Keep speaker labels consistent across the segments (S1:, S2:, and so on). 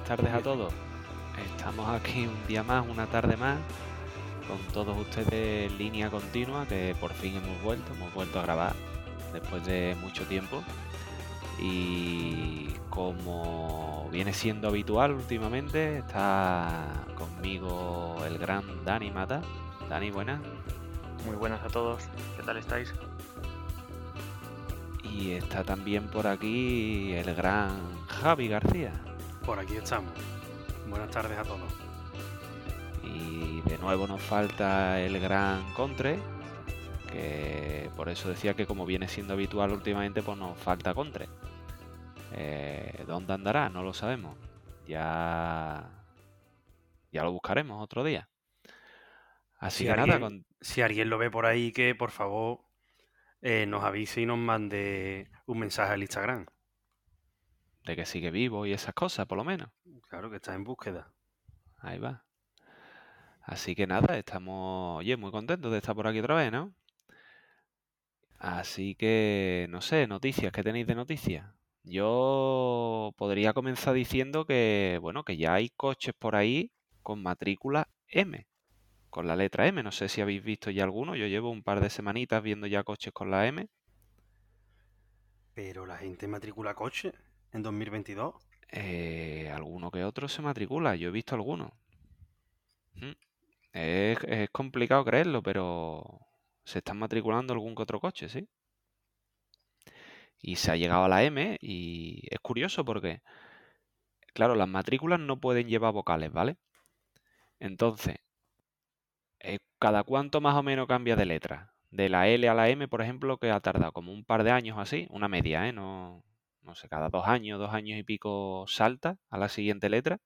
S1: buenas tardes a todos. Estamos aquí un día más, una tarde más, con todos ustedes en línea continua, que por fin hemos vuelto, hemos vuelto a grabar después de mucho tiempo. Y como viene siendo habitual últimamente, está conmigo el gran Dani Mata. Dani, buenas.
S2: Muy buenas a todos, ¿qué tal estáis?
S1: Y está también por aquí el gran Javi García.
S3: Por aquí estamos. Buenas tardes a todos.
S1: Y de nuevo nos falta el gran Contre, que por eso decía que como viene siendo habitual últimamente, pues nos falta Contre. Eh, ¿Dónde andará? No lo sabemos. Ya, ya lo buscaremos otro día. Así
S3: Si
S1: que
S3: alguien,
S1: nada, con-
S3: si alguien lo ve por ahí, que por favor eh, nos avise y nos mande un mensaje al Instagram.
S1: De que sigue vivo y esas cosas, por lo menos.
S3: Claro que está en búsqueda.
S1: Ahí va. Así que nada, estamos, oye, muy contentos de estar por aquí otra vez, ¿no? Así que, no sé, noticias, ¿qué tenéis de noticias? Yo podría comenzar diciendo que, bueno, que ya hay coches por ahí con matrícula M, con la letra M. No sé si habéis visto ya alguno. Yo llevo un par de semanitas viendo ya coches con la M.
S3: Pero la gente matricula coche en 2022.
S1: Eh, alguno que otro se matricula, yo he visto algunos. Mm. Es, es complicado creerlo, pero se están matriculando algún que otro coche, ¿sí? Y se ha llegado a la M y es curioso porque, claro, las matrículas no pueden llevar vocales, ¿vale? Entonces, eh, ¿cada cuánto más o menos cambia de letra? De la L a la M, por ejemplo, que ha tardado como un par de años así, una media, ¿eh? No, no sé, cada dos años, dos años y pico salta a la siguiente letra.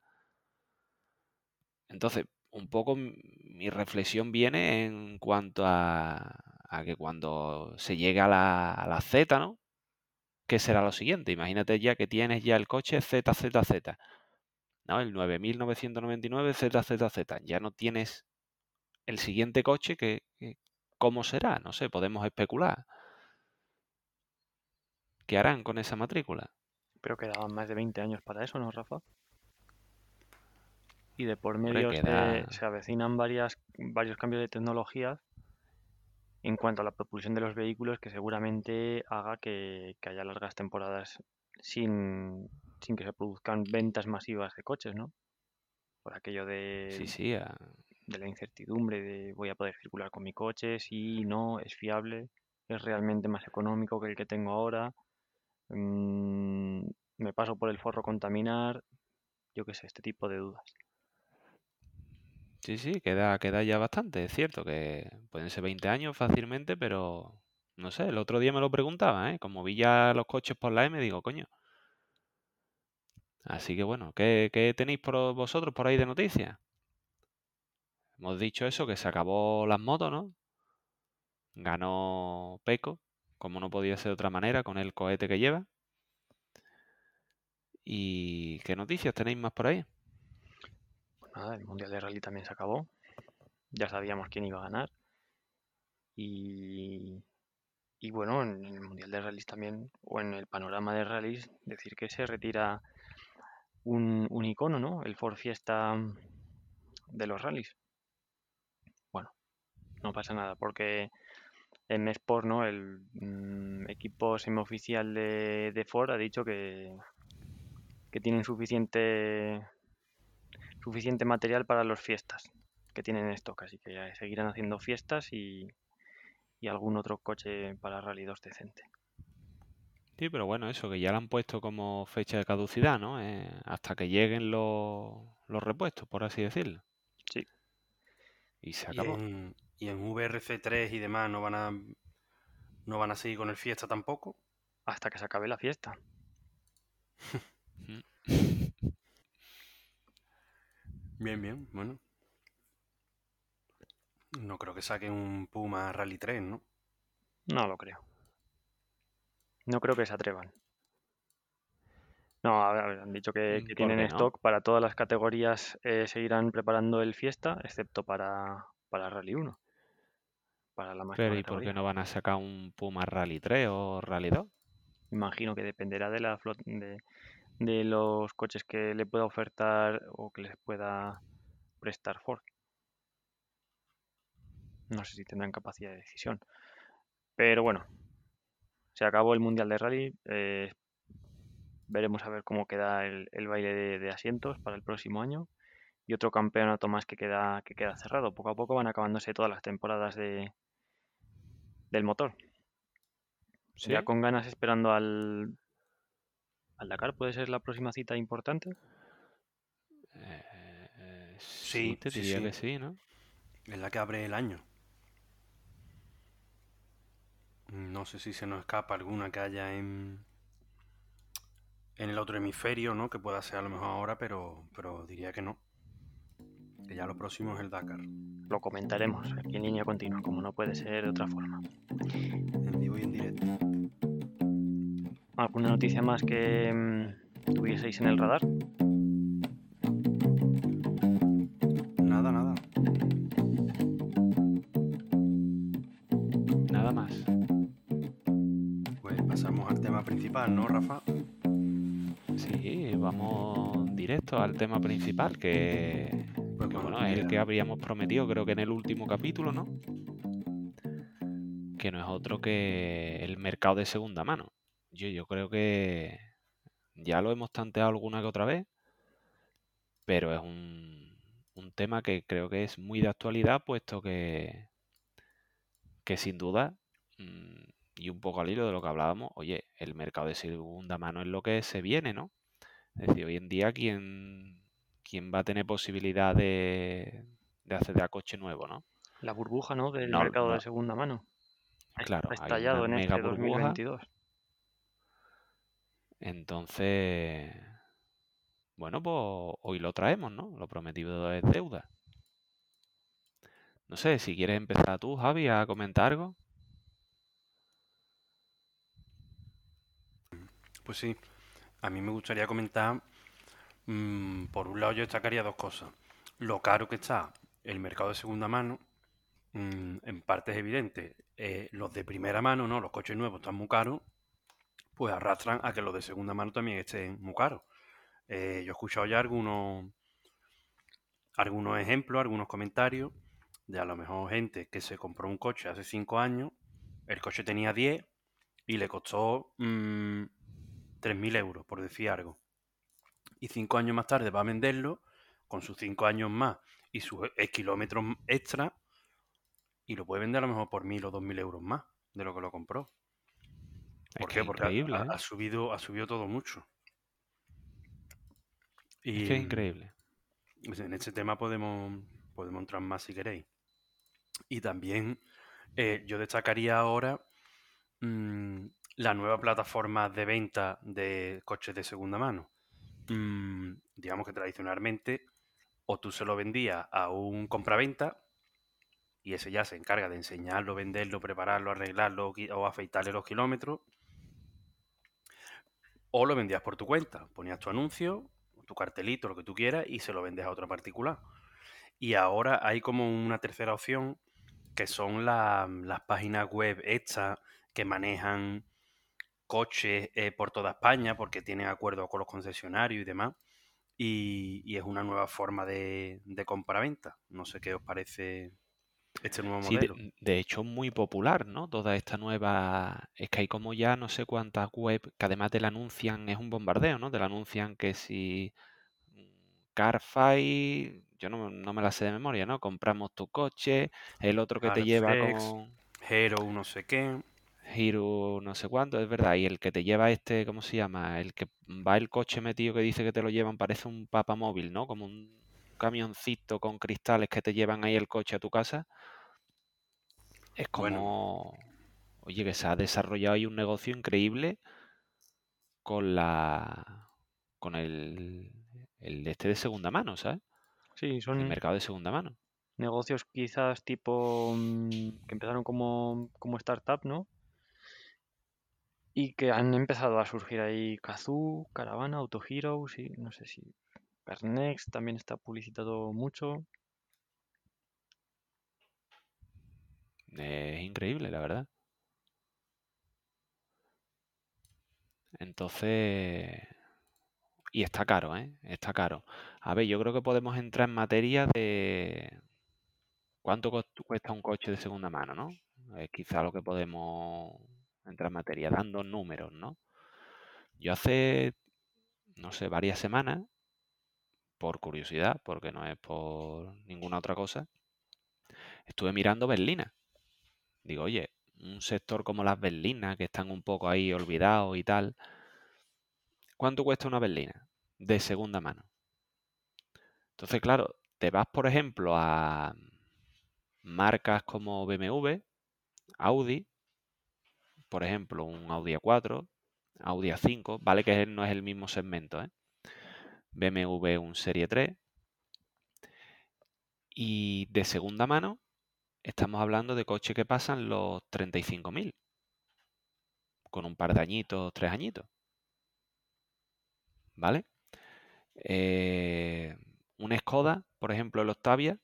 S1: Entonces, un poco mi reflexión viene en cuanto a, a que cuando se llegue a la, a la Z, ¿no? ¿Qué será lo siguiente? Imagínate ya que tienes ya el coche ZZZ, ¿no? El 9999 ZZZ. Ya no tienes el siguiente coche que, que- ¿cómo será? No sé, podemos especular. ¿Qué harán con esa matrícula?
S2: Pero quedaban más de 20 años para eso, ¿no, Rafa? Y de por medio
S1: queda-
S2: se avecinan varias, varios cambios de tecnologías en cuanto a la propulsión de los vehículos que seguramente haga que, que haya largas temporadas sin, sin que se produzcan ventas masivas de coches, ¿no? Por aquello de,
S1: Sí, sí, a-
S2: de la incertidumbre de voy a poder circular con mi coche, sí, no, es fiable, es realmente más económico que el que tengo ahora, mm, me paso por el forro contaminar, yo qué sé, este tipo de dudas.
S1: sí, sí, queda, queda ya bastante. Es cierto que pueden ser 20 años fácilmente, pero no sé, el otro día me lo preguntaba, ¿eh? Como vi ya los coches por la M, digo, coño. Así que bueno, ¿qué, qué tenéis por vosotros por ahí de noticias? Hemos dicho eso, que se acabó las motos, ¿no? Ganó Peco, como no podía ser de otra manera, con el cohete que lleva. ¿Y qué noticias tenéis más por ahí?
S2: Pues nada, el Mundial de Rally también se acabó, ya sabíamos quién iba a ganar y, y bueno, en el Mundial de Rallys también, o en el panorama de rallies, decir que se retira un, un icono, ¿no? El Ford Fiesta de los rallies. Bueno, no pasa nada porque en Sport, ¿no? El mm, equipo semioficial de, de Ford ha dicho que, que tienen suficiente suficiente material para los fiestas que tienen en stock, así que ya seguirán haciendo fiestas y, y algún otro coche para Rally 2 decente.
S1: Sí, pero bueno, eso, que ya le han puesto como fecha de caducidad, ¿no? Eh, hasta que lleguen los, los repuestos, por así decirlo.
S2: Sí.
S1: Y se
S3: Y
S1: acabó.
S3: en, y en VRC3 y demás no van a no van a seguir con el fiesta tampoco.
S2: Hasta que se acabe la fiesta.
S3: Bien, bien, bueno. No creo que saquen un Puma Rally 3, ¿no?
S2: No lo creo. No creo que se atrevan. No, han dicho que,
S1: Mm,
S2: que
S1: ¿por
S2: tienen
S1: no?
S2: stock para todas las categorías, eh, seguirán preparando el Fiesta, excepto para, para Rally 1. Para la máxima
S1: Pero ¿y por qué no van a sacar un Puma Rally 3 o Rally 2?
S2: Imagino que dependerá de la flot- de, de los coches que le pueda ofertar o que les pueda prestar Ford. No sé si tendrán capacidad de decisión. Pero bueno, se acabó el Mundial de Rally. eh, veremos a ver cómo queda el, el baile de, de asientos para el próximo año. Y otro campeonato más que queda, que queda cerrado. Poco a poco van acabándose todas las temporadas de, del motor.
S1: ¿Sí?
S2: Ya con ganas esperando al, al Dakar, ¿puede ser la próxima cita importante?
S1: Eh,
S3: Sí,
S1: sí, te
S3: sí,
S1: diría
S3: sí.
S1: que sí, ¿no?
S3: Es la que abre el año. No sé si se nos escapa alguna que haya en, en el otro hemisferio, ¿no? Que pueda ser a lo mejor ahora, pero, pero diría que no. Que ya lo próximo es el Dakar.
S2: Lo comentaremos aquí en línea continua, como no puede ser de otra forma.
S3: En vivo y en directo.
S2: ¿Alguna noticia más que mm, tuvieseis en el radar?
S3: Nada, nada.
S1: Nada más.
S3: Pues pasamos al tema principal, ¿no, Rafa?
S1: Sí, vamos directo al tema principal, que, que, bueno, es el que habríamos prometido, creo que en el último capítulo, ¿no? Que no es otro que el mercado de segunda mano. Yo, yo creo que ya lo hemos tanteado alguna que otra vez, pero es un, un tema que creo que es muy de actualidad, puesto que, que sin duda, mm, y un poco al hilo de lo que hablábamos, oye, el mercado de segunda mano es lo que se viene, ¿no? Es decir, hoy en día, ¿quién, quién va a tener posibilidad de, de acceder a coche nuevo, ¿no?
S2: La burbuja, ¿no? Del
S1: No,
S2: mercado
S1: no.
S2: de segunda mano.
S1: Claro,
S2: ha
S1: hay
S2: estallado
S1: una
S2: en
S1: mega
S2: este
S1: burbuja.
S2: 2022.
S1: Entonces, bueno, pues hoy lo traemos, ¿no? Lo prometido es deuda. No sé, si quieres empezar tú, Javi, a comentar algo.
S3: Pues sí, a mí me gustaría comentar, mm, por un lado yo destacaría dos cosas. Lo caro que está el mercado de segunda mano, mm, en parte es evidente. Eh, los de primera mano, ¿no? Los coches nuevos están muy caros, pues arrastran a que los de segunda mano también estén muy caros. Eh, yo he escuchado ya algunos, algunos ejemplos, algunos comentarios de a lo mejor gente que se compró un coche hace 5 años, el coche tenía 10 y le costó mm, 3.000 euros, por decir algo. Y 5 años más tarde va a venderlo con sus 5 años más y sus kilómetros extra y lo puede vender a lo mejor por 1.000 o 2.000 euros más de lo que lo compró. ¿Por qué? Porque ha-
S1: ¿eh?
S3: ha subido, ha subido todo mucho.
S1: Es
S3: Y
S1: que es increíble.
S3: pues, en este tema podemos, podemos entrar más si queréis. Y también eh, yo destacaría ahora mm, la nueva plataforma de venta de coches de segunda mano. Mm, digamos que tradicionalmente o tú se lo vendías a un compraventa y ese ya se encarga de enseñarlo, venderlo, prepararlo, arreglarlo o afeitarle los kilómetros. O lo vendías por tu cuenta, ponías tu anuncio, tu cartelito, lo que tú quieras y se lo vendes a otro particular. Y ahora hay como una tercera opción que son la- las páginas web estas que manejan coches eh, por toda España porque tienen acuerdos con los concesionarios y demás. Y, y es una nueva forma de, de compra-venta. No sé qué os parece este nuevo
S1: Sí, de,
S3: modelo.
S1: de hecho es muy popular, ¿no? Toda esta nueva... Es que hay como ya no sé cuántas web que además te la anuncian, es un bombardeo, ¿no? Te la anuncian que si mm, Carfy, yo no, no me la sé de memoria, ¿no? Compramos tu coche, el otro que te lleva con
S3: Hero, no sé qué.
S1: Hero no sé cuánto, es verdad, y el que te lleva este, ¿cómo se llama? El que va el coche metido que dice que te lo llevan, parece un papamóvil, ¿no? Como un camioncito con cristales que te llevan ahí el coche a tu casa. Es
S3: Bueno,
S1: como, oye, que se ha desarrollado ahí un negocio increíble con la, con el, el este de segunda mano, ¿sabes?
S2: Sí,
S1: El
S2: son
S1: mercado de segunda mano.
S2: negocios quizás tipo mm, que empezaron como, como startup, ¿no? Y que han empezado a surgir ahí Kazoo, Caravana, Auto Hero, sí, no sé si Carnex también está publicitado mucho.
S1: Es increíble, la verdad. Entonces, Y está caro, ¿eh? Está caro. A ver, yo creo que podemos entrar en materia de cuánto cuesta un coche de segunda mano, ¿no? Es quizá lo que podemos entrar en materia, dando números, ¿no? Yo hace, no sé, varias semanas, por curiosidad, porque no es por ninguna otra cosa, estuve mirando berlinas. Digo, oye, un sector como las berlinas, que están un poco ahí olvidados y tal, ¿cuánto cuesta una berlina de segunda mano? Entonces, claro, te vas, por ejemplo, a marcas como BMW, Audi, por ejemplo, un Audi A4, Audi A5, vale que no es el mismo segmento, ¿eh? BMW un Serie 3. Y de segunda mano, estamos hablando de coches que pasan los 35.000, con un par de añitos, tres añitos. ¿Vale? Eh, un Skoda, por ejemplo, el Octavia,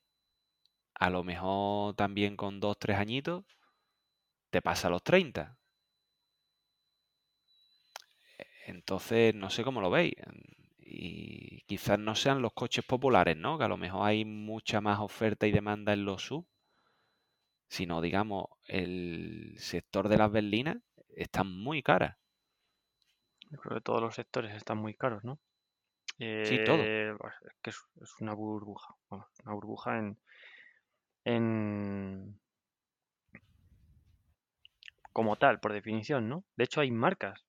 S1: a lo mejor también con dos, tres añitos, te pasa los 30. Entonces, no sé cómo lo veis. Y quizás no sean los coches populares, ¿no? Que a lo mejor hay mucha más oferta y demanda en los sub. Sino, digamos, el sector de las berlinas está muy cara.
S2: Yo creo que todos los sectores están muy caros, ¿no?
S1: Sí, todo.
S2: Eh, pues, es que es, es una burbuja. Bueno, una burbuja en, en como tal, por definición, ¿no? De hecho, hay marcas.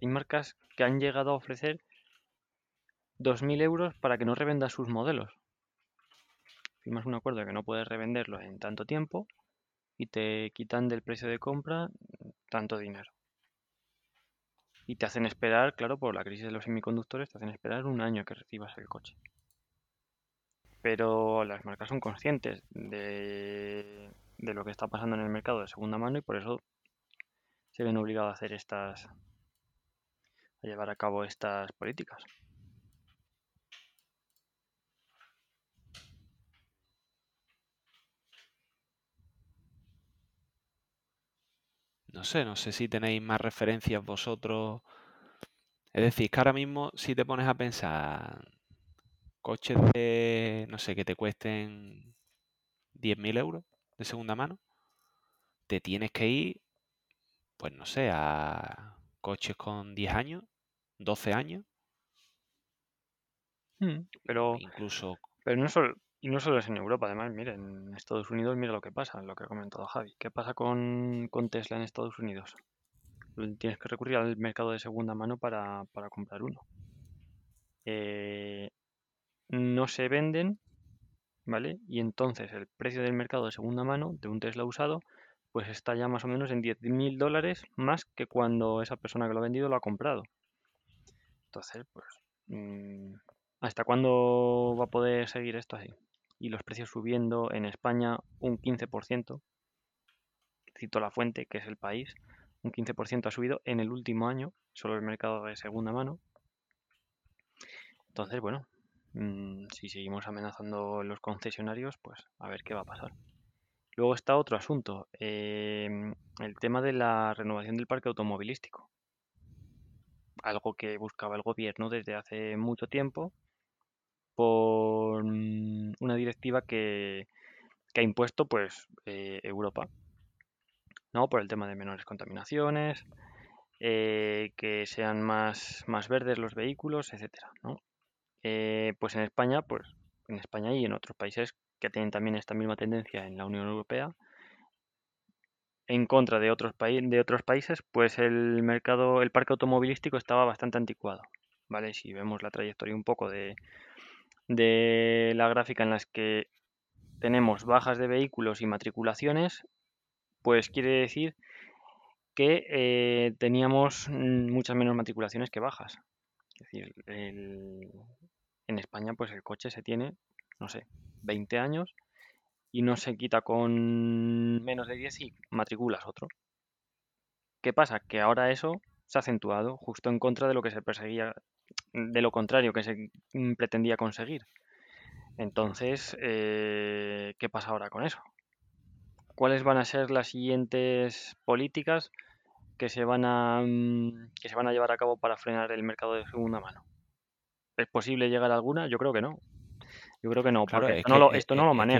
S2: Hay marcas que han llegado a ofrecer 2.000 euros para que no revendas sus modelos. Firmas un acuerdo de que no puedes revenderlos en tanto tiempo y te quitan del precio de compra tanto dinero. Y te hacen esperar, claro, por la crisis de los semiconductores, te hacen esperar un año que recibas el coche. Pero las marcas son conscientes de, de lo que está pasando en el mercado de segunda mano y por eso se ven obligados a hacer estas, a llevar a cabo estas políticas.
S1: No sé, no sé si tenéis más referencias vosotros. Es decir, que ahora mismo si te pones a pensar coches de, no sé, que te cuesten 10.000 euros de segunda mano, te tienes que ir, pues no sé, a coches con 10 años, 12 años,
S2: Mm, Pero,
S1: incluso
S2: pero no solo, y no solo es en Europa, además, mira, en Estados Unidos mira lo que pasa, lo que ha comentado Javi. ¿Qué pasa con, con Tesla en Estados Unidos? Tienes que recurrir al mercado de segunda mano para, para comprar uno. Eh, no se venden, ¿vale? Y entonces el precio del mercado de segunda mano de un Tesla usado, pues está ya más o menos en 10.000 dólares más que cuando esa persona que lo ha vendido lo ha comprado. Entonces, pues, mm, ¿hasta cuándo va a poder seguir esto así? Y los precios subiendo en España un 15%, cito la fuente, que es el país, un 15% ha subido en el último año, solo el mercado de segunda mano. Entonces, bueno, mm, si seguimos amenazando los concesionarios, pues a ver qué va a pasar. Luego está otro asunto, em, el tema de la renovación del parque automovilístico. Algo que buscaba el gobierno desde hace mucho tiempo por mm, una directiva que, que ha impuesto pues eh, Europa, ¿no? Por el tema de menores contaminaciones, eh, que sean más, más verdes los vehículos, etcétera, ¿no? Eh, pues en España, pues en España y en otros países que tienen también esta misma tendencia en la Unión Europea, en contra de otros, de otros países, pues el mercado, el parque automovilístico estaba bastante anticuado, ¿vale? Si vemos la trayectoria un poco de, de la gráfica en las que tenemos bajas de vehículos y matriculaciones, pues quiere decir que eh, teníamos muchas menos matriculaciones que bajas. Es decir, el- en España pues el coche se tiene, no sé, 20 años y no se quita con menos de 10 y matriculas otro. ¿Qué pasa? Que ahora eso se ha acentuado justo en contra de lo que se perseguía, de lo contrario que se pretendía conseguir. Entonces, eh, ¿qué pasa ahora con eso? ¿Cuáles van a ser las siguientes políticas que se van a, mm, que se van a llevar a cabo para frenar el mercado de segunda mano? ¿Es posible llegar a alguna? Yo creo que no. Yo creo que no,
S1: Claro,
S2: porque
S1: es
S2: esto no lo, esto no lo
S1: la,
S2: maneja.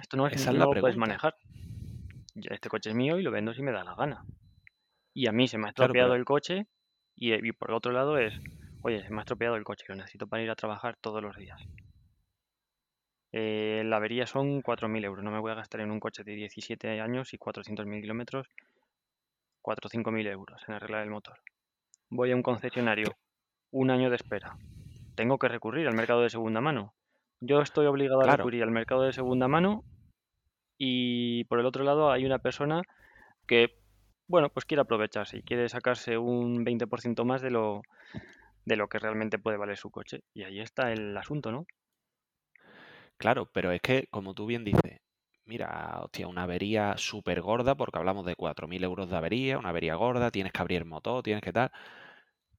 S2: Esto no es,
S1: esa es la
S2: lo puedes manejar. Este coche es mío y lo vendo si me da la gana. Y a mí se me ha
S1: Claro,
S2: estropeado
S1: pero
S2: el coche y, y por otro lado es, oye, se me ha estropeado el coche, lo necesito para ir a trabajar todos los días. Eh, la avería son 4.000 euros. No me voy a gastar en un coche de 17 años y 400.000 kilómetros 4 o 5.000 euros en arreglar el motor. Voy a un concesionario, un año de espera. Tengo que recurrir al mercado de segunda mano. Yo estoy obligado a
S1: claro,
S2: recurrir al mercado de segunda mano y por el otro lado hay una persona que, bueno, pues quiere aprovecharse y quiere sacarse un 20% más de lo, de lo que realmente puede valer su coche. Y ahí está el asunto, ¿no?
S1: claro, pero es que, como tú bien dices, mira, hostia, una avería súper gorda, porque hablamos de 4.000 euros de avería, una avería gorda, tienes que abrir el motor, tienes que tal.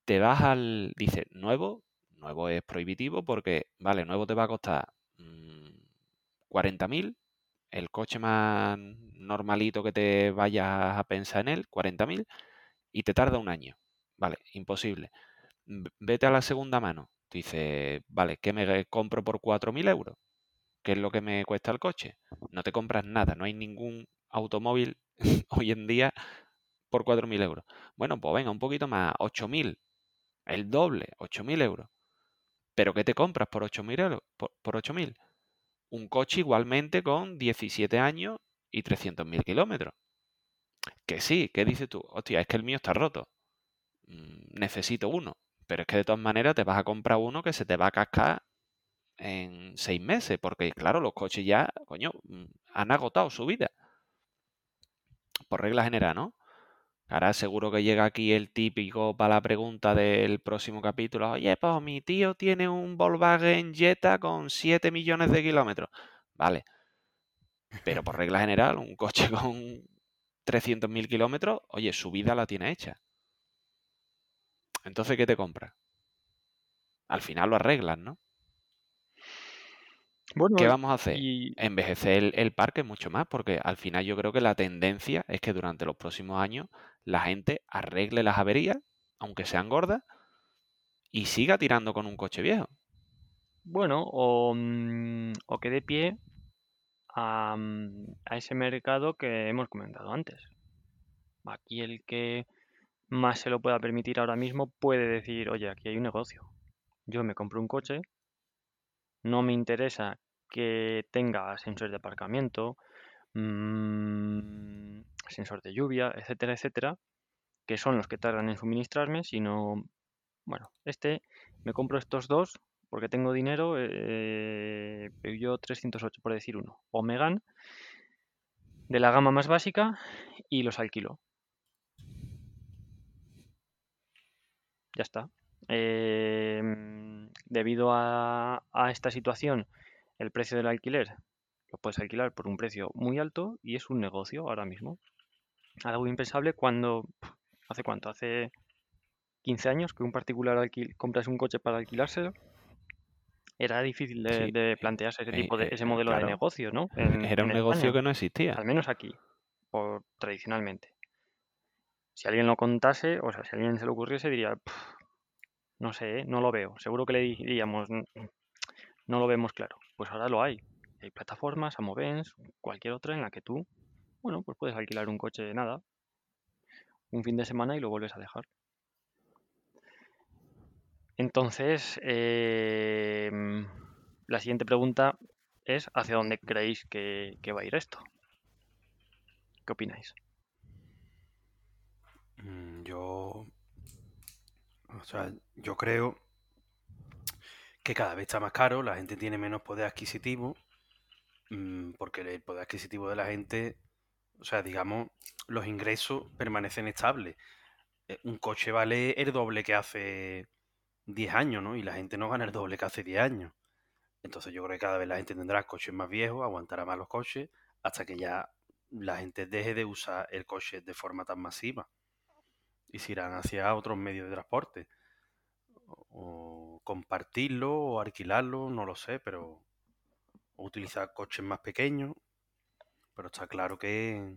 S1: Te vas al, dice, nuevo, nuevo es prohibitivo porque, vale, nuevo te va a costar mm, 40.000, el coche más normalito que te vayas a pensar en él, 40.000, y te tarda un año. Vale, imposible. Vete a la segunda mano. Dices, vale, ¿qué me compro por 4.000 euros? ¿Qué es lo que me cuesta el coche? No te compras nada, no hay ningún automóvil hoy en día por 4.000 euros. Bueno, pues venga, un poquito más, 8.000, el doble, 8.000 euros. ¿Pero qué te compras por 8.000 euros? Por, por 8.000. Un coche igualmente con 17 años y 300.000 kilómetros. Que sí, ¿qué dices tú? Hostia, es que el mío está roto. Mm, Necesito uno. Pero es que de todas maneras te vas a comprar uno que se te va a cascar en seis meses, porque claro, los coches ya, coño, mm, han agotado su vida, por regla general, ¿no? Ahora seguro que llega aquí el típico para la pregunta del próximo capítulo. Oye, pues mi tío tiene un Volkswagen Jetta con 7 millones de kilómetros. Vale, pero por regla general, un coche con 300.000 kilómetros, oye, su vida la tiene hecha. Entonces, ¿qué te compras? Al final lo arreglas, ¿no?
S2: Bueno,
S1: ¿Qué vamos a hacer?
S2: y
S1: Envejecer el, el parque mucho más, porque al final yo creo que la tendencia es que durante los próximos años la gente arregle las averías, aunque sean gordas, y siga tirando con un coche viejo.
S2: bueno, o, mm, o que pie a, mm, a ese mercado que hemos comentado antes. Aquí el que más se lo pueda permitir ahora mismo puede decir, oye, aquí hay un negocio. Yo me compro un coche, no me interesa que tenga sensor de aparcamiento, mm, sensor de lluvia, etcétera, etcétera, que son los que tardan en suministrarme, sino, bueno, este, me compro estos dos porque tengo dinero, eh, Peugeot 308 por decir uno, o de la gama más básica y los alquilo. Ya está. Em, debido a esta situación, el precio del alquiler lo puedes alquilar por un precio muy alto y es un negocio ahora mismo. Algo impensable cuando, ¿hace cuánto? Hace 15 años que un particular alquil, compras un coche para alquilárselo. Era difícil de,
S1: Sí,
S2: de
S1: eh,
S2: plantearse ese
S1: eh,
S2: tipo de,
S1: eh,
S2: ese modelo de negocio, ¿no? En,
S1: era un negocio
S2: España,
S1: que no existía.
S2: al menos aquí, por, tradicionalmente. Si alguien lo contase, o sea, si a alguien se le ocurriese, diría, "Pf, no sé, no lo veo. Seguro que le diríamos, "N- no lo vemos claro. Pues ahora lo hay. Hay plataformas, Amovens, cualquier otra en la que tú, bueno, pues puedes alquilar un coche, nada, un fin de semana y lo vuelves a dejar. Entonces, em, la siguiente pregunta es, ¿hacia dónde creéis que, que va a ir esto? ¿Qué opináis?
S3: Mm, Yo, o sea, yo creo que cada vez está más caro, la gente tiene menos poder adquisitivo, porque el poder adquisitivo de la gente, o sea, digamos, los ingresos permanecen estables. Eh, Un coche vale el doble que hace 10 años, ¿no? Y la gente no gana el doble que hace 10 años. Entonces yo creo que cada vez la gente tendrá coches más viejos, aguantará más los coches, hasta que ya la gente deje de usar el coche de forma tan masiva y se irán hacia otros medios de transporte. O compartirlo o alquilarlo, no lo sé, pero o utilizar coches más pequeños. Pero está claro que,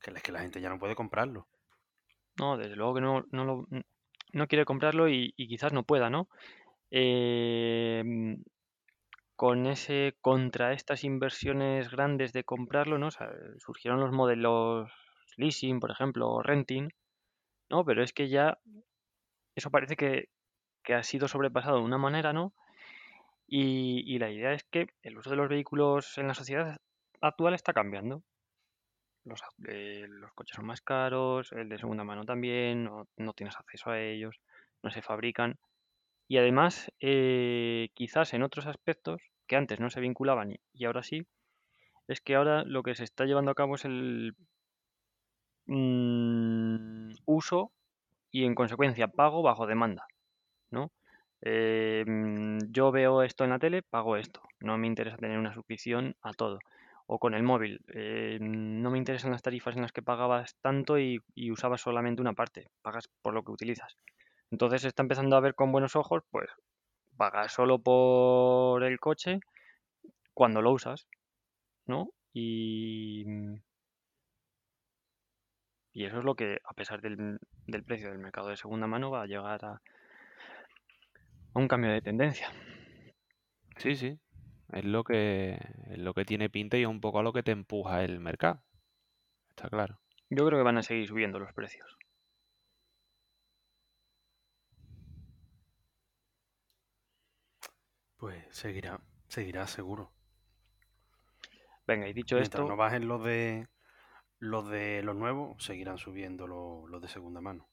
S3: que, que la gente ya no puede comprarlo.
S2: No, desde luego que no, no lo, no quiere comprarlo y, quizás no pueda, ¿no? Em, con ese contra estas inversiones grandes de comprarlo, ¿no? surgieron los modelos leasing, por ejemplo, o renting, ¿no? Pero es que ya eso parece que, que ha sido sobrepasado de una manera, ¿no? Y, la idea es que el uso de los vehículos en la sociedad actual está cambiando. Los, eh, los coches son más caros, el de segunda mano también, no, tienes acceso a ellos, no se fabrican. Y además, eh, quizás en otros aspectos que antes no se vinculaban y, ahora sí, es que ahora lo que se está llevando a cabo es el mm, uso y en consecuencia pago bajo demanda, ¿no? Eh, mm, yo veo esto en la tele, pago esto. No me interesa tener una suscripción a todo. O con el móvil. Eh, no me interesan las tarifas en las que pagabas tanto y, usabas solamente una parte. Pagas por lo que utilizas. Entonces está empezando a ver con buenos ojos, pues pagas solo por el coche cuando lo usas, ¿no? Y, y eso es lo que, a pesar del, precio del mercado de segunda mano, va a llegar a, un cambio de tendencia.
S1: Sí, sí. Es lo que, es lo que tiene pinta y es un poco a lo que te empuja el mercado. Está claro.
S2: Yo creo que van a seguir subiendo los precios.
S3: Pues seguirá, seguirá seguro.
S2: Venga, y dicho esto.
S3: no bajen los de los de los nuevos, seguirán subiendo los, los de segunda mano.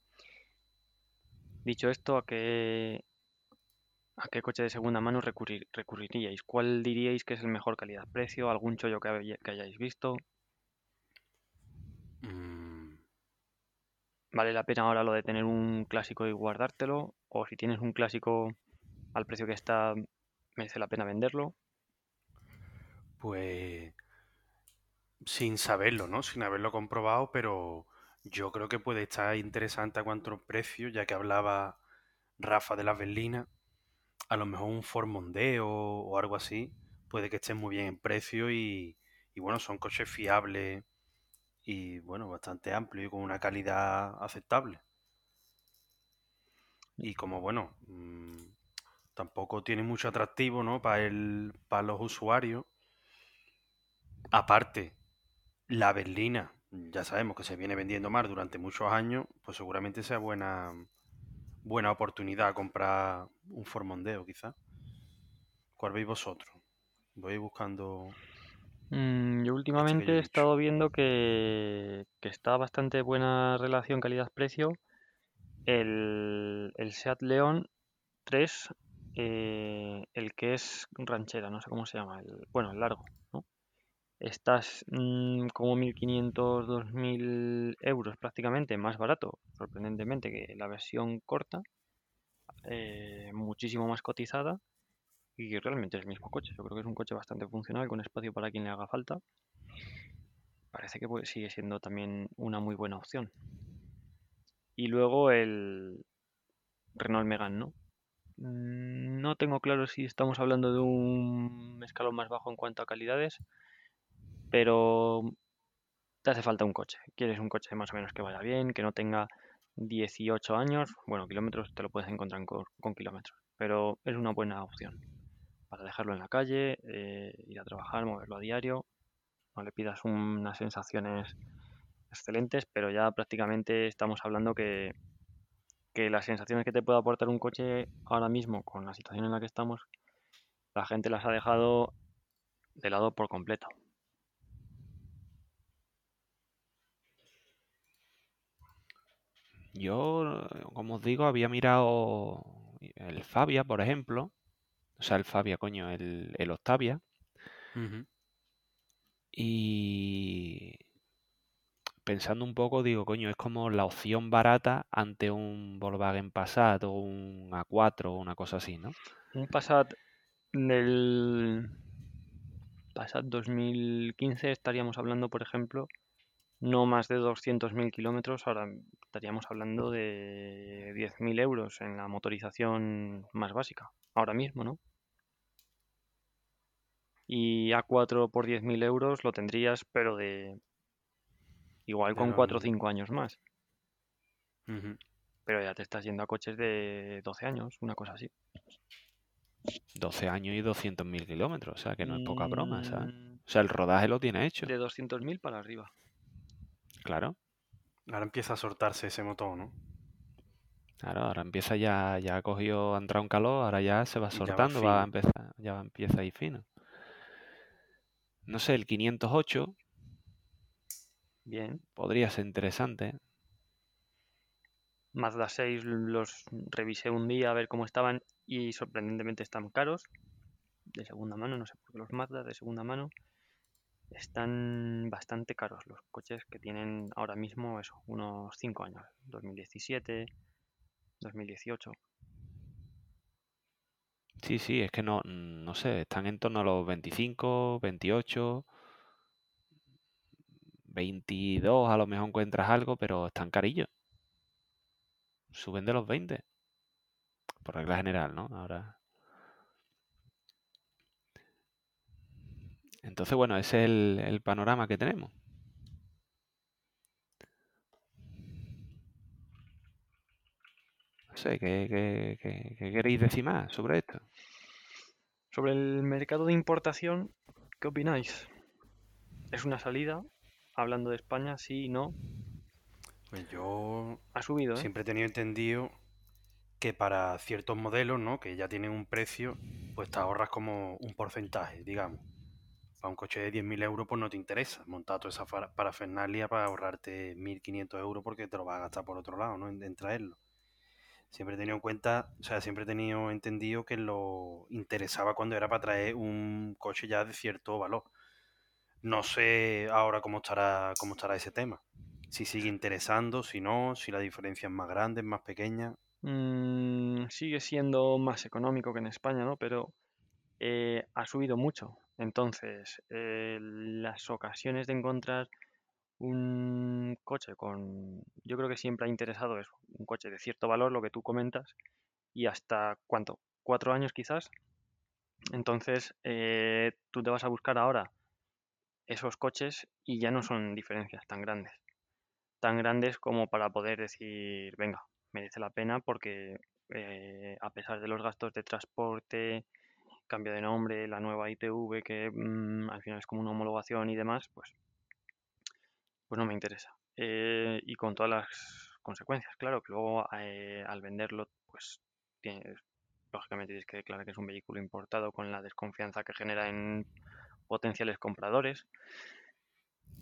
S2: Dicho esto, ¿a qué, ¿A qué coche de segunda mano recurriríais? ¿Cuál diríais que es el mejor calidad-precio? ¿Algún chollo que, hayáis visto? Mm. ¿Vale la pena ahora lo de tener un clásico y guardártelo? ¿O si tienes un clásico al precio que está, merece la pena venderlo?
S3: Pues sin saberlo, ¿no? Sin haberlo comprobado, pero yo creo que puede estar interesante a cuánto precio, ya que hablaba Rafa de las berlinas a lo mejor un Ford Mondeo o algo así, puede que esté muy bien en precio y, bueno, son coches fiables y bueno, bastante amplios y con una calidad aceptable. Y como bueno, mm, tampoco tiene mucho atractivo, ¿no? Para el, para los usuarios. Aparte, la berlina, ya sabemos que se viene vendiendo más durante muchos años, pues seguramente sea buena buena oportunidad a comprar un Formondeo, quizá. ¿Cuál veis vosotros? Voy buscando.
S2: Mm, yo últimamente he estado viendo que, está bastante buena relación calidad-precio. El, el Seat León 3, eh, el que es ranchera, no sé cómo se llama, el, bueno, el largo, ¿no? Estás mm, como 1.500, 2.000 euros prácticamente más barato, sorprendentemente, que la versión corta, eh, muchísimo más cotizada y realmente es el mismo coche. Yo creo que es un coche bastante funcional, con espacio para quien le haga falta. Parece que sigue siendo también una muy buena opción. Y luego el Renault Megane, ¿no? Mm, no tengo claro si estamos hablando de un escalón más bajo en cuanto a calidades pero te hace falta un coche. Quieres un coche más o menos que vaya bien, que no tenga 18 años. Bueno, kilómetros te lo puedes encontrar con, kilómetros, pero es una buena opción para dejarlo en la calle, eh, ir a trabajar, moverlo a diario. No le pidas unas sensaciones excelentes, pero ya prácticamente estamos hablando que, que las sensaciones que te puede aportar un coche ahora mismo, con la situación en la que estamos, la gente las ha dejado de lado por completo.
S1: Yo, como os digo, había mirado el Fabia, por ejemplo. O sea, el Fabia, coño, el, el Octavia. Y pensando un poco, digo, coño, es como la opción barata ante un Volkswagen Passat o un A4 o una cosa así, ¿no?
S2: Un Passat del Passat 2015 estaríamos hablando, por ejemplo, no más de 200.000 kilómetros, ahora estaríamos hablando de 10.000 euros en la motorización más básica, ahora mismo, ¿no? Y A4 por 10.000 euros lo tendrías, pero de igual con 4 o 5 años más. Pero ya te estás yendo a coches de 12 años, una cosa así.
S1: 12 años y 200.000 kilómetros, o sea que no es poca broma, ¿sabes?
S2: Mm,
S1: O sea, el rodaje lo tiene hecho,
S2: De 200.000 para arriba.
S1: claro.
S3: Ahora empieza a soltarse ese motor, ¿no?
S1: Claro, ahora empieza ya, ya ha cogido, ha entrado en calor, ahora ya se va soltando, va a empezar, ya empieza a ir fino. No sé, el 508
S2: Bien.
S1: podría ser interesante.
S2: Mazda 6 los revisé un día a ver cómo estaban y sorprendentemente están caros. De segunda mano, no sé por qué los Mazda de segunda mano están bastante caros los coches que tienen ahora mismo eso, unos 5 años, 2017, 2018.
S1: Sí, sí, es que no, no sé, están en torno a los 25, 28, 22, a lo mejor encuentras algo, pero están carillos. Suben de los 20, por regla general, ¿no? Ahora. Entonces, bueno, ese es el, el panorama que tenemos. No sé, ¿qué, qué- qué- qué queréis decir más sobre esto?
S2: Sobre el mercado de importación, ¿qué opináis? ¿Es una salida? Hablando de España, sí, no.
S3: Pues yo
S2: Ha subido, ¿eh?
S3: siempre he tenido entendido que para ciertos modelos, ¿no? Que ya tienen un precio, pues te ahorras como un porcentaje, digamos. Para un coche de 10.000 euros, pues no te interesa montar toda esa parafernalia para ahorrarte 1.500 euros porque te lo vas a gastar por otro lado, ¿no? En, en traerlo. Siempre he tenido en cuenta, o sea, siempre he tenido entendido que lo interesaba cuando era para traer un coche ya de cierto valor. No sé ahora cómo estará, cómo estará ese tema. Si sigue interesando, si no, si la diferencia es más grande, es más pequeña.
S2: Mm, sigue siendo más económico que en España, ¿no? Pero eh, ha subido mucho. Entonces, eh, las ocasiones de encontrar un coche con... Yo creo que siempre ha interesado eso, un coche de cierto valor, lo que tú comentas, y hasta, ¿cuánto? ¿Cuatro años quizás? Entonces, eh, tú te vas a buscar ahora esos coches y ya no son diferencias tan grandes. Tan grandes como para poder decir, venga, merece la pena porque eh, a pesar de los gastos de transporte, cambio de nombre, la nueva ITV que mm, al final es como una homologación y demás, pues, pues no me interesa. Eh, y con todas las consecuencias, claro, que luego eh, al venderlo, pues tienes, lógicamente tienes que declarar que es un vehículo importado con la desconfianza que genera en potenciales compradores.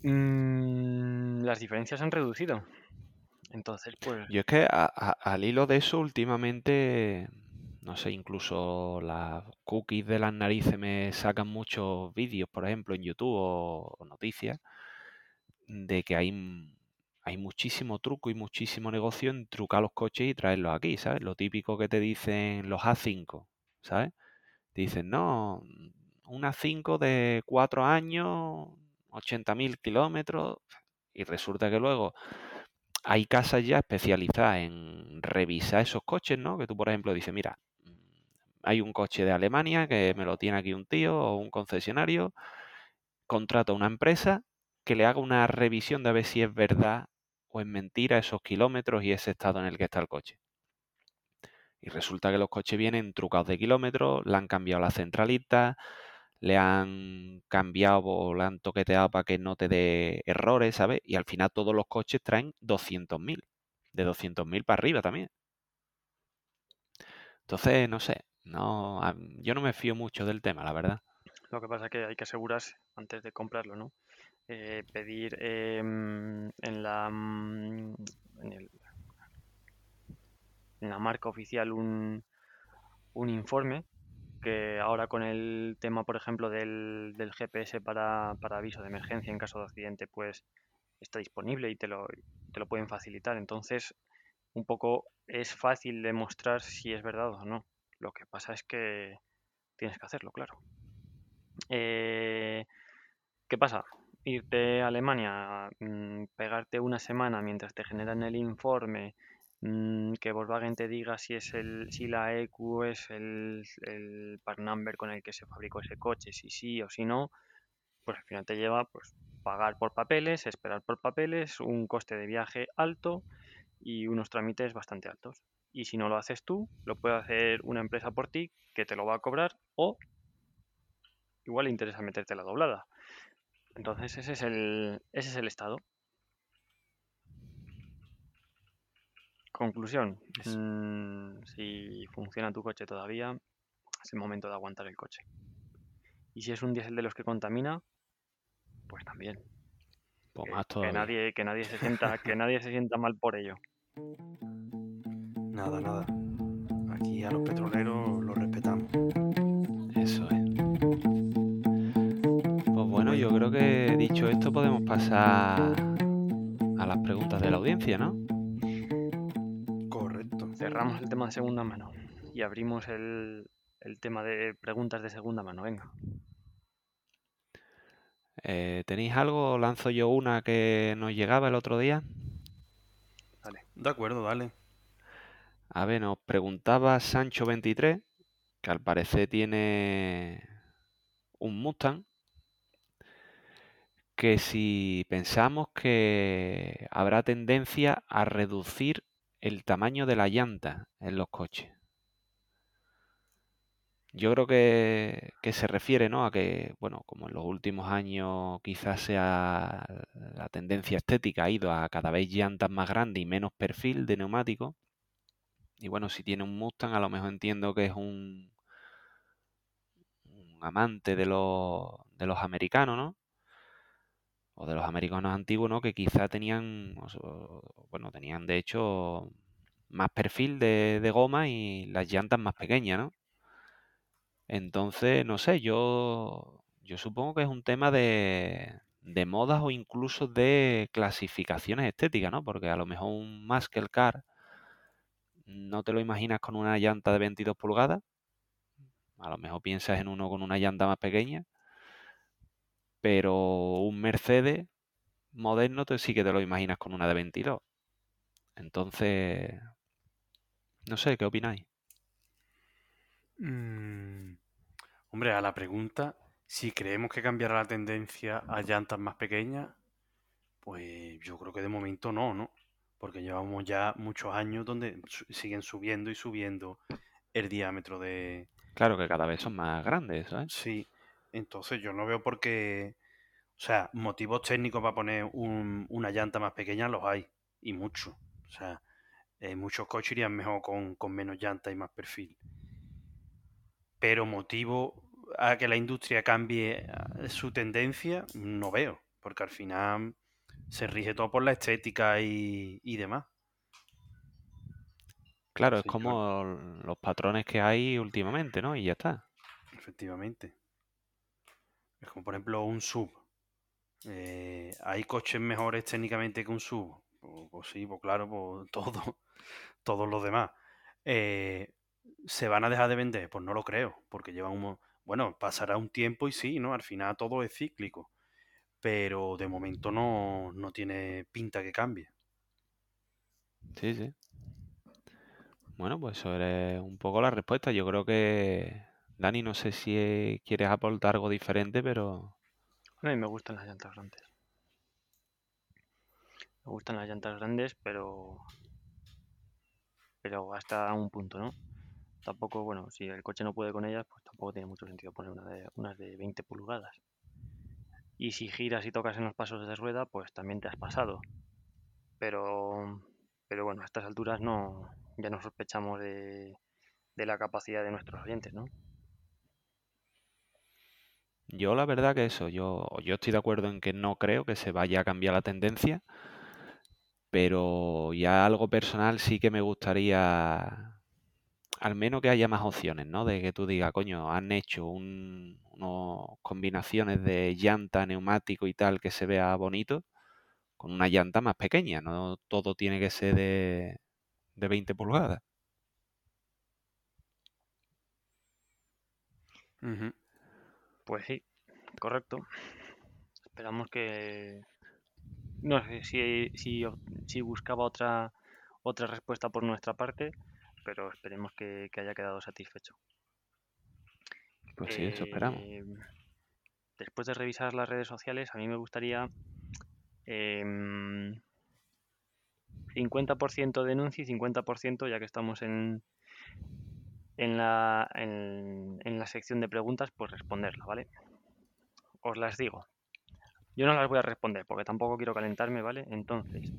S2: Mm, las diferencias han reducido. Entonces, pues
S1: Yo es que a- a- al hilo de eso últimamente, no sé, incluso las cookies de las narices me sacan muchos vídeos, por ejemplo, en YouTube o, noticias, de que hay, m- hay muchísimo truco y muchísimo negocio en trucar los coches y traerlos aquí, ¿sabes? Lo típico que te dicen los A5, ¿sabes? Dicen, no, un A5 de cuatro años, 80.000 kilómetros, y resulta que luego hay casas ya especializadas en revisar esos coches, ¿no? Que tú, por ejemplo, dices, mira, mm, hay un coche de Alemania que me lo tiene aquí un tío o un concesionario, contrata una empresa que le haga una revisión de a ver si es verdad o es mentira esos kilómetros y ese estado en el que está el coche. Y resulta que los coches vienen trucados de kilómetros, le han cambiado la centralita, le han cambiado o le han toqueteado para que no te dé errores, ¿sabes? Y al final todos los coches traen 200.000, de 200.000 para arriba también. Entonces, no sé, no, yo no me fío mucho del tema, la verdad.
S2: lo que pasa es que hay que asegurarse antes de comprarlo, ¿no? Eh, pedir em, en la mm, en, el- en la marca oficial un, un informe que ahora con el tema, por ejemplo, del, del GPS para, para aviso de emergencia en caso de accidente, pues está disponible y te lo, te lo pueden facilitar. Entonces, un poco es fácil demostrar si es verdad o no. Lo que pasa es que tienes que hacerlo, claro. Eh, ¿qué pasa? Irte a Alemania, mm, pegarte una semana mientras te generan el informe, mm, que Volkswagen te diga si es el, si la EQ es el, el part number con el que se fabricó ese coche, si sí o si no, pues al final te lleva pues pagar por papeles, esperar por papeles, un coste de viaje alto y unos trámites bastante altos. Y si no lo haces tú, lo puede hacer una empresa por ti que te lo va a cobrar o igual le interesa meterte la doblada. Entonces ese es el, ese es el estado. Conclusión, mm, si funciona tu coche todavía, es el momento de aguantar el coche. Y si es un diésel de los que contamina, pues también.
S1: Pues
S2: Que,
S1: más
S2: que
S1: todavía.
S2: nadie, que nadie se sienta, que nadie se sienta mal por ello.
S3: Nada, nada. Aquí a los petroleros los respetamos.
S1: Eso es. Pues bueno, yo creo que dicho esto podemos pasar a las preguntas de la audiencia, ¿no?
S3: Correcto.
S2: Cerramos el tema de segunda mano y abrimos el, el tema de preguntas de segunda mano. Venga.
S1: Eh, ¿Tenéis algo? Lanzo yo una que nos llegaba el otro día.
S3: De acuerdo, dale.
S1: A ver, nos preguntaba Sancho23, que al parecer tiene un Mustang, que si pensamos que habrá tendencia a reducir el tamaño de la llanta en los coches. Yo creo que, que se refiere, ¿no? A que, bueno, como en los últimos años quizás sea la tendencia estética ha ido a cada vez llantas más grandes y menos perfil de neumático. Y bueno, si tiene un Mustang, a lo mejor entiendo que es un, un amante de los, de los americanos, ¿no? O de los americanos antiguos, ¿no? Que quizá tenían, bueno, tenían de hecho más perfil de, de goma y las llantas más pequeñas, ¿no? Entonces, no sé, yo, yo supongo que es un tema de, de modas o incluso de clasificaciones estéticas, ¿no? Porque a lo mejor un muscle car no te lo imaginas con una llanta de 22 pulgadas. A lo mejor piensas en uno con una llanta más pequeña. Pero un Mercedes moderno te, sí que te lo imaginas con una de 22. Entonces, no sé, ¿qué opináis?
S3: Mm, hombre, a la pregunta, si creemos que cambiará la tendencia a llantas más pequeñas, pues yo creo que de momento no, ¿no? Porque llevamos ya muchos años donde siguen subiendo y subiendo el diámetro de...
S1: Claro que cada vez son más grandes, ¿sabes?
S3: Sí, entonces yo no veo por qué... O sea, motivos técnicos para poner un- una llanta más pequeña los hay, y muchos. O sea, eh, muchos coches irían mejor con, con menos llanta y más perfil. Pero motivo a que la industria cambie eh, su tendencia, no veo, porque al final se rige todo por la estética y, y demás.
S1: Claro, es
S3: Sí,
S1: como los patrones que hay últimamente, ¿no? Y ya está.
S3: Efectivamente. Es como por ejemplo un sub. Eh, ¿Hay coches mejores técnicamente que un sub? Pues, pues sí, pues claro, pues todo, todos los demás. Eh, ¿Se van a dejar de vender? Pues no lo creo, porque llevan un... Bueno, pasará un tiempo y sí, ¿no? Al final todo es cíclico. Pero de momento no, no tiene pinta que cambie.
S1: Sí, sí. Bueno, pues eso es un poco la respuesta. Yo creo que, Dani, no sé si quieres aportar algo diferente, pero
S2: A mí me gustan las llantas grandes. Me gustan las llantas grandes, pero pero hasta un punto, ¿no? Tampoco, bueno, si el coche no puede con ellas, pues tampoco tiene mucho sentido poner una de, unas de 20 pulgadas. Y si giras y tocas en los pasos de rueda, pues también te has pasado. Pero, pero bueno, a estas alturas no, ya no sospechamos de, de la capacidad de nuestros oyentes, ¿no?
S1: yo la verdad que eso, yo, yo estoy de acuerdo en que no creo que se vaya a cambiar la tendencia, pero ya algo personal sí que me gustaría al menos que haya más opciones, ¿no? De que tú digas, coño, han hecho un, unos combinaciones de llanta, neumático y tal que se vea bonito con una llanta más pequeña, no todo tiene que ser de, de 20 pulgadas.
S2: Pues sí, correcto. Esperamos que... No sé si, si, si buscaba otra, otra respuesta por nuestra parte, pero esperemos que, que haya quedado satisfecho.
S1: Pues sí, eso esperamos.
S2: Eh, Después de revisar las redes sociales, a mí me gustaría em, 50% denuncia y 50%, ya que estamos en, en, la, en, en la sección de preguntas, pues responderla, ¿vale? Os las digo. Yo no las voy a responder porque tampoco quiero calentarme, ¿vale? Entonces,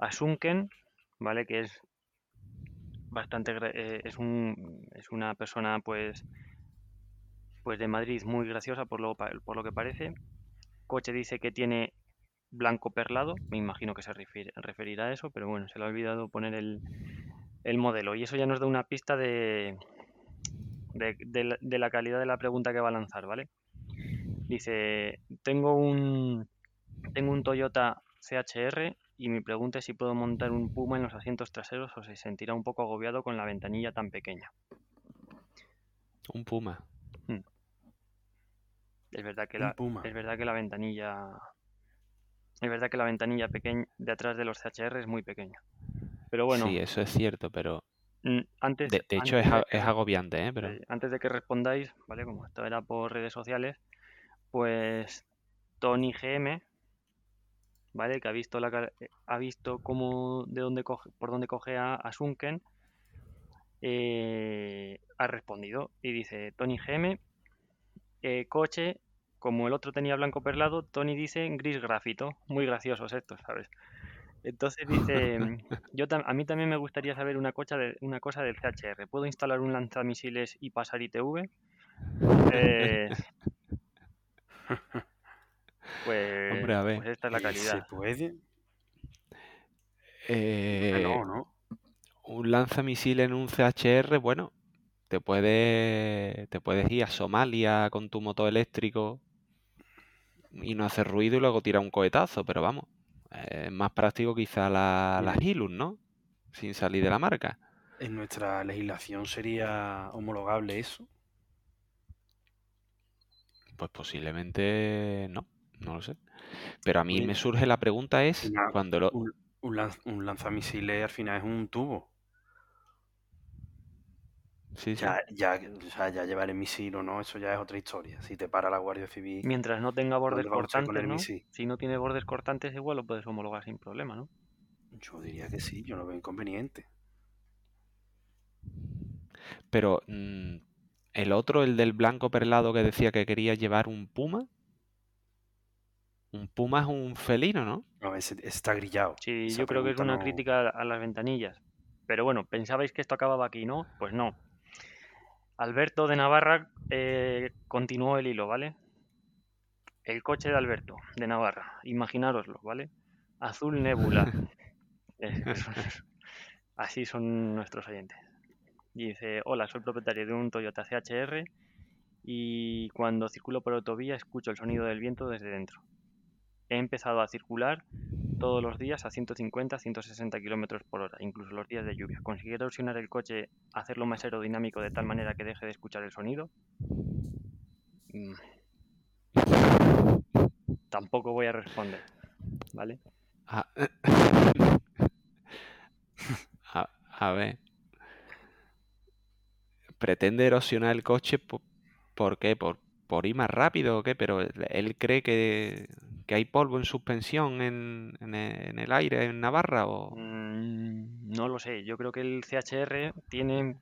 S2: Asunken, ¿vale? Que es bastante eh, es un es una persona pues pues de Madrid muy graciosa por lo, por lo que parece. Coche dice que tiene blanco perlado, me imagino que se referirá a eso, pero bueno, se le ha olvidado poner el, el modelo. Y eso ya nos da una pista de, de, de, la, calidad de la pregunta que va a lanzar, ¿vale? Dice, tengo un, tengo un Toyota CHR y mi pregunta es si puedo montar un Puma en los asientos traseros o se sentirá un poco agobiado con la ventanilla tan pequeña.
S1: Un Puma. Hmm.
S2: Es verdad que la, es verdad que la ventanilla es verdad que la ventanilla pequeña de atrás de los CHR es muy pequeña. Pero bueno.
S1: Sí, eso es cierto, pero
S2: mm, antes,
S1: de, hecho es, es, agobiante, ¿eh? Pero...
S2: Antes de que respondáis, ¿vale? Como esto era por redes sociales, pues Tony GM, ¿vale? Que ha visto la eh, ha visto cómo de dónde coge, por dónde coge a, Sunken, eh, ha respondido y dice Tony GM, eh, coche, como el otro tenía blanco perlado, Tony dice gris grafito, muy graciosos estos, ¿sabes? Entonces dice, yo a mí también me gustaría saber una cosa, de, una cosa del CHR. ¿Puedo instalar un lanzamisiles y pasar ITV? Eh, pues,
S1: Hombre, a ver.
S2: Pues esta es la calidad.
S3: ¿Se puede?
S1: Eh,
S3: no, ¿no?
S1: Un lanzamisiles en un CHR, bueno, te puedes, te puedes ir a Somalia con tu moto eléctrico y no hacer ruido y luego tirar un cohetazo, pero vamos, es más práctico quizá la, la Hilux, ¿no? Sin salir de la marca.
S3: ¿En nuestra legislación sería homologable eso?
S1: Pues posiblemente no, no lo sé. Pero a mí me surge la pregunta es cuando lo...
S3: Un, un, lanzamisiles al final es un tubo.
S1: Sí,
S3: ya, ya, o sea, ya llevar el misil o no, eso ya es otra historia. Si te para la Guardia Civil.
S2: Mientras no tenga bordes cortantes, ¿no? Si no tiene bordes cortantes, igual lo puedes homologar sin problema, ¿no?
S3: Yo diría que sí, yo no veo inconveniente.
S1: Pero, mm, el otro, el del blanco perlado que decía que quería llevar un puma. Un puma es un felino, ¿no?
S3: No, ese, está grillado.
S2: Sí, yo creo que es una crítica a las ventanillas. Pero bueno, pensabais que esto acababa aquí, ¿no? Pues no. Alberto de Navarra eh, continuó el hilo, ¿vale? El coche de Alberto de Navarra, imaginároslo, ¿vale? Azul Nebula. así son nuestros oyentes. Dice, hola, soy propietario de un Toyota CHR y cuando circulo por autovía escucho el sonido del viento desde dentro. He empezado a circular todos los días a 150, 160 kilómetros por hora, incluso los días de lluvia. ¿Conseguir erosionar el coche, hacerlo más aerodinámico de tal manera que deje de escuchar el sonido? Mm. Tampoco voy a responder, ¿vale?
S1: Ah, a ver pretende erosionar el coche, ¿por, qué? ¿Por, ¿Por ir más rápido o qué? Pero él cree que, hay polvo en suspensión en, el aire en Navarra o...
S2: Mm, no lo sé, yo creo que el CHR tiene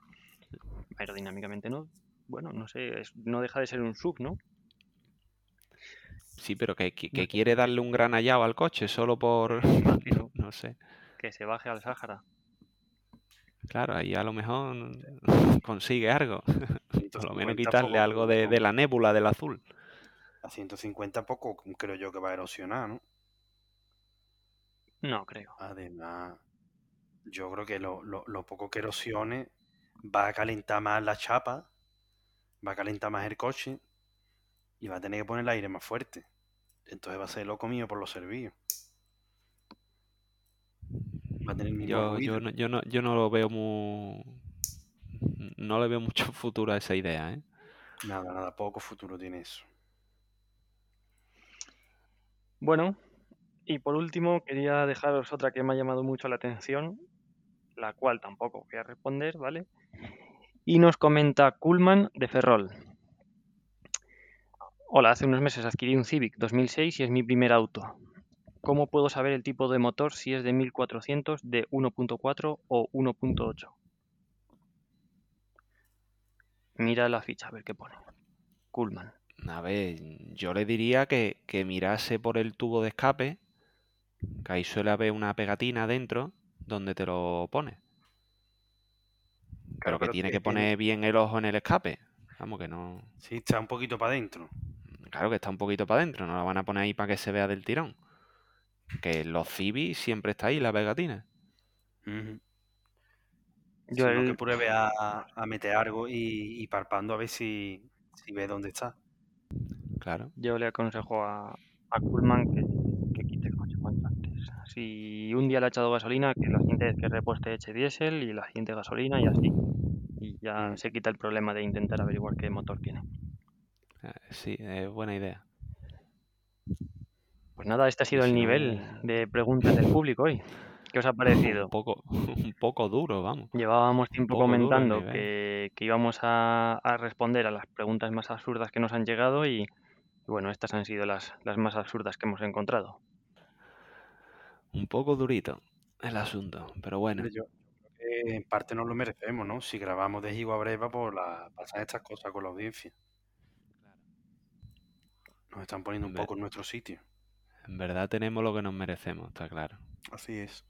S2: aerodinámicamente no, bueno, no sé, no deja de ser un sub, ¿no?
S1: Sí, pero que, quiere darle un gran hallado al coche solo por... no sé.
S2: Que se baje al Sáhara.
S1: Claro, ahí a lo mejor consigue algo. Por lo menos quitarle algo de, la nébula del azul.
S3: A 150 poco creo yo que va a erosionar, ¿no?
S2: No creo.
S3: Además, yo creo que lo, poco que erosione va a calentar más la chapa, va a calentar más el coche y va a tener que poner el aire más fuerte. Entonces va a ser loco mío por los servicios
S1: yo, yo, no, yo, no, yo no lo veo muy. No le veo mucho futuro a esa idea, ¿eh?
S3: Nada, nada, poco futuro tiene eso.
S2: Bueno, y por último quería dejaros otra que me ha llamado mucho la atención, la cual tampoco voy a responder, ¿vale? Y nos comenta Kuhlman de Ferrol. Hola, hace unos meses adquirí un Civic 2006 y es mi primer auto. ¿Cómo puedo saber el tipo de motor si es de 1400, de 1.4 o 1.8? Mira la ficha, a ver qué pone. Coolman.
S1: A ver, yo le diría que, que mirase por el tubo de escape, que ahí suele haber una pegatina dentro donde te lo pone. Pero que
S2: pero
S1: tiene
S2: que
S1: que poner bien el ojo en el escape. Vamos, que no.
S3: Sí, está un poquito para adentro.
S1: Claro que está un poquito para adentro, no la van a poner ahí para que se vea del tirón. Que los Civi siempre está ahí la pegatina.
S2: Yo el-
S3: que pruebe a, a meter algo y, y palpando a ver si, si ve dónde está.
S1: Claro.
S2: Yo le aconsejo a, a Kuhlman que, que quite el coche cuanto antes. Si un día le ha echado gasolina, que la siguiente vez que repueste eche diésel y la siguiente gasolina y así. Y ya
S3: Mm.
S2: se quita el problema de intentar averiguar qué motor tiene.
S1: Eh, Sí, es buena idea.
S2: Pues nada, este ha sido
S1: si
S2: el
S1: no-
S2: nivel de preguntas del público hoy. ¿Qué os ha
S1: Un
S2: parecido?
S1: poco, un poco duro, vamos.
S2: Llevábamos tiempo comentando que, que íbamos a, a responder a las preguntas más absurdas que nos han llegado y, y bueno, estas han sido las, las más absurdas que hemos encontrado.
S1: Un poco durito el asunto, pero bueno.
S3: Yo creo que en parte nos lo merecemos, ¿no? Si grabamos de Higo a Breva, por la, pasan estas cosas con la audiencia. Nos están poniendo un poco en nuestro sitio.
S1: En verdad tenemos lo que nos merecemos, está claro.
S3: Así es.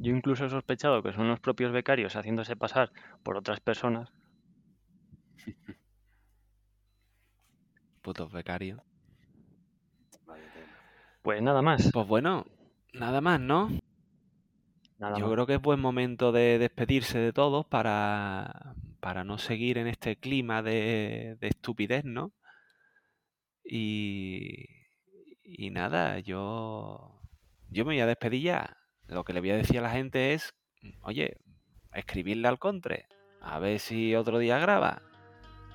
S2: Yo incluso he sospechado que son los propios becarios haciéndose pasar por otras personas.
S1: Putos becarios.
S2: Pues nada más.
S1: Pues bueno, nada más, ¿no?
S2: Nada
S1: Yo
S2: más.
S1: creo que es buen momento de despedirse de todos para, para no seguir en este clima de, de estupidez, ¿no? Y, y nada, yo, yo me voy a despedir ya. Lo que le voy a decir a la gente es, oye, escribirle al contre, a ver si otro día graba.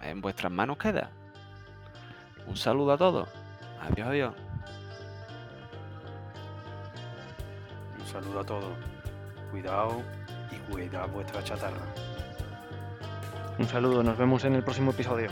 S1: En vuestras manos queda. Un saludo a todos. Adiós, adiós.
S3: Un saludo a todos. Cuidado y cuidad vuestra chatarra.
S2: Un saludo, nos vemos en el próximo episodio.